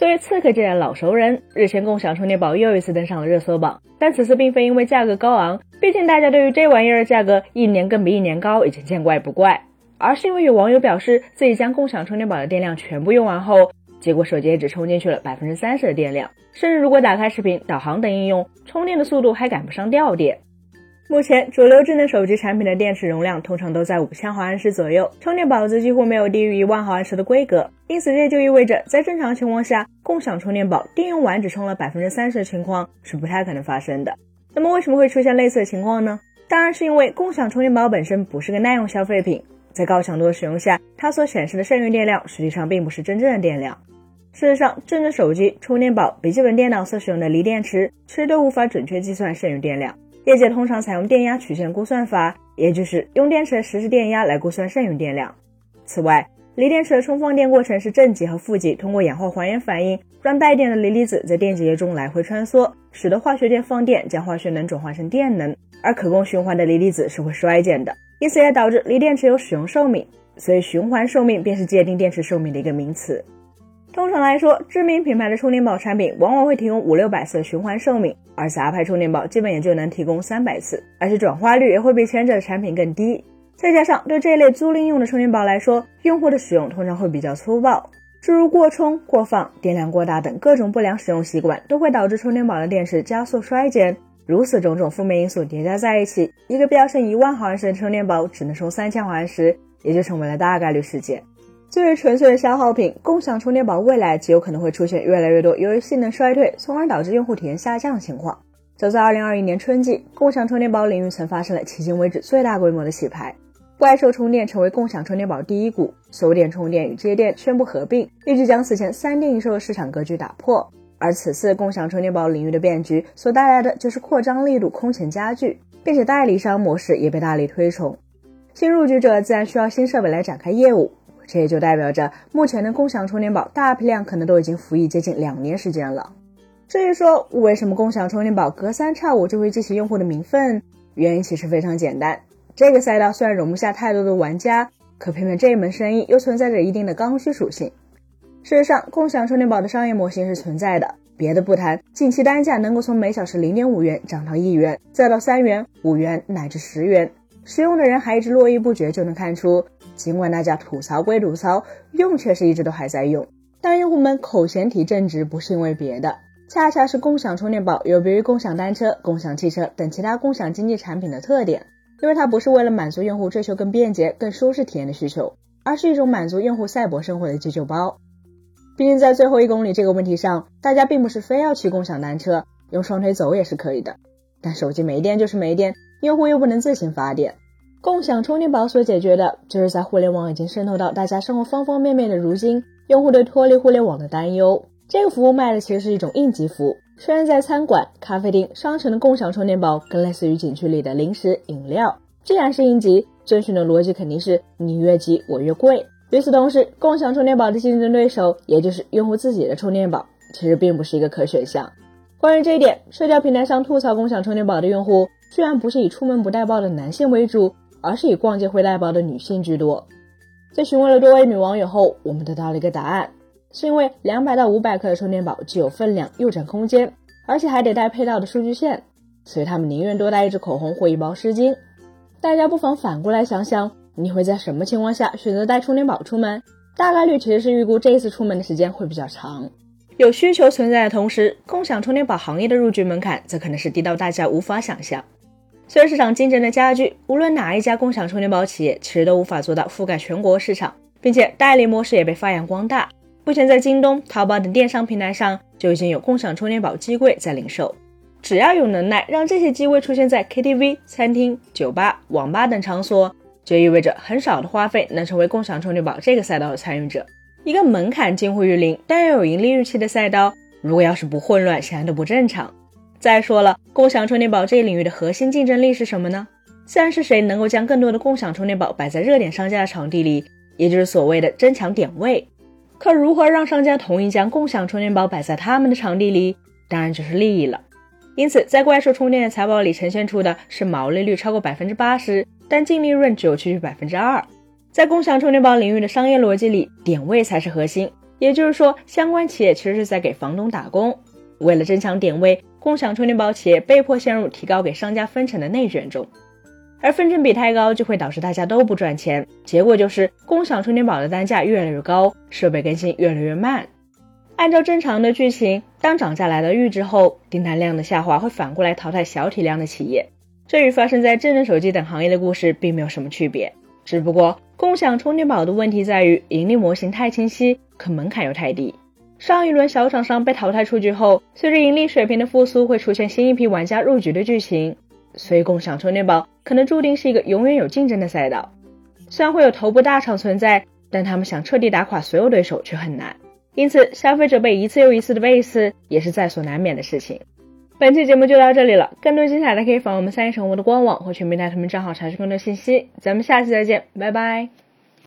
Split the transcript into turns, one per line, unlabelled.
作为刺客界的老熟人，日前共享充电宝又一次登上了热搜榜。但此次并非因为价格高昂，毕竟大家对于这玩意儿的价格一年更比一年高，已经见怪不怪，而是因为有网友表示自己将共享充电宝的电量全部用完后，结果手机也只充进去了百分之三十的电量，甚至如果打开视频、导航等应用，充电的速度还赶不上掉电。目前主流智能手机产品的电池容量通常都在五千毫安时左右，充电宝则几乎没有低于一万毫安时的规格。因此，这就意味着在正常情况下，共享充电宝电用完只充了百分之三十的情况是不太可能发生的。那么，为什么会出现类似的情况呢？当然是因为共享充电宝本身不是个耐用消费品，在高强度的使用下，它所显示的剩余电量实际上并不是真正的电量。事实上，智能手机、充电宝、笔记本电脑所使用的锂电池，其实都无法准确计算剩余电量。业界通常采用电压曲线估算法，也就是用电池的实时电压来估算剩余电量。此外，锂电池的充放电过程是正极和负极通过氧化还原反应，让带电的锂离子在电解液中来回穿梭，使得化学键放电，将化学能转化成电能。而可供循环的锂离子是会衰减的，因此也导致锂电池有使用寿命。所以，循环寿命便是界定电池寿命的一个名词。通常来说，知名品牌的充电宝产品往往会提供五六百次的循环寿命，而杂牌充电宝基本也就能提供三百次，而且转化率也会比前者的产品更低。再加上对这一类租赁用的充电宝来说，用户的使用通常会比较粗暴，诸如过充、过放、电量过大等各种不良使用习惯，都会导致充电宝的电池加速衰减。如此种种负面因素叠加在一起，一个标称一万毫安时的充电宝只能充三千毫安时，也就成为了大概率事件。作为纯粹的消耗品，共享充电宝未来极有可能会出现越来越多由于性能衰退，从而导致用户体验下降的情况。早在2021年春季，共享充电宝领域曾发生了迄今为止最大规模的洗牌，怪兽充电成为共享充电宝第一股，收电充电与接电宣布合并，预计将此前三电一售的市场格局打破。而此次共享充电宝领域的变局所带来的就是扩张力度空前加剧，并且代理商模式也被大力推崇，新入局者自然需要新设备来展开业务。这也就代表着，目前的共享充电宝大批量可能都已经服役接近两年时间了。至于说为什么共享充电宝隔三差五就会激起用户的民愤，原因其实非常简单。这个赛道虽然容不下太多的玩家，可偏偏这一门生意又存在着一定的刚需属性。事实上，共享充电宝的商业模型是存在的，别的不谈，近期单价能够从每小时零点五元涨到一元，再到三元、五元乃至十元。使用的人还一直络绎不绝，就能看出，尽管大家吐槽归吐槽，用却是一直都还在用。但用户们口嫌体正直，不是因为别的，恰恰是共享充电宝有别于共享单车、共享汽车等其他共享经济产品的特点，因为它不是为了满足用户追求更便捷、更舒适体验的需求，而是一种满足用户赛博生活的急救包。毕竟在最后一公里这个问题上，大家并不是非要骑共享单车，用双腿走也是可以的。但手机没电就是没电。用户又不能自行发电，共享充电宝所解决的就是在互联网已经渗透到大家生活方方面面的如今，用户对脱离互联网的担忧。这个服务卖的其实是一种应急服务，虽然在餐馆、咖啡厅、商城的共享充电宝更类似于景区里的零食饮料。既然是应急，遵循的逻辑肯定是你越急我越贵。与此同时，共享充电宝的竞争对手，也就是用户自己的充电宝，其实并不是一个可选项。关于这一点，社交平台上吐槽共享充电宝的用户。居然不是以出门不带包的男性为主，而是以逛街会带包的女性居多。在询问了多位女网友后，我们得到了一个答案，是因为两百到五百克的充电宝既有分量又占空间，而且还得带配套的数据线，所以他们宁愿多带一支口红或一包湿巾。大家不妨反过来想想，你会在什么情况下选择带充电宝出门？大概率其实是预估这一次出门的时间会比较长。有需求存在的同时，共享充电宝行业的入局门槛则可能是低到大家无法想象。随着市场竞争的加剧，无论哪一家共享充电宝企业，其实都无法做到覆盖全国市场，并且代理模式也被发扬光大。目前在京东、淘宝等电商平台上，就已经有共享充电宝机柜在零售。只要有能耐让这些机柜出现在 KTV、餐厅、酒吧、网吧等场所，就意味着很少的花费能成为共享充电宝这个赛道的参与者。一个门槛近乎于零，但又有盈利预期的赛道，如果要是不混乱，显然都不正常。再说了，共享充电宝这一领域的核心竞争力是什么呢？自然是谁能够将更多的共享充电宝摆在热点商家的场地里，也就是所谓的争抢点位。可如何让商家同意将共享充电宝摆在他们的场地里？当然就是利益了。因此，在怪兽充电的财报里呈现出的是毛利率超过百分之八十，但净利润只有区区百分之二。在共享充电宝领域的商业逻辑里，点位才是核心。也就是说，相关企业其实是在给房东打工。为了增强点位，共享充电宝企业被迫陷入提高给商家分成的内卷中，而分成比太高就会导致大家都不赚钱，结果就是共享充电宝的单价越来越高，设备更新越来越慢。按照正常的剧情，当涨价来到阈值后，订单量的下滑会反过来淘汰小体量的企业，这与发生在智能手机等行业的故事并没有什么区别。只不过，共享充电宝的问题在于盈利模型太清晰，可门槛又太低。上一轮小厂商被淘汰出局后，随着盈利水平的复苏，会出现新一批玩家入局的剧情。所以，共享充电宝可能注定是一个永远有竞争的赛道。虽然会有头部大厂存在，但他们想彻底打垮所有对手却很难。因此，消费者被一次又一次的背刺，也是在所难免的事情。本期节目就到这里了，更多精彩的可以访问我们三一宠物的官网或全平台他们账号查询更多信息。咱们下期再见，拜拜。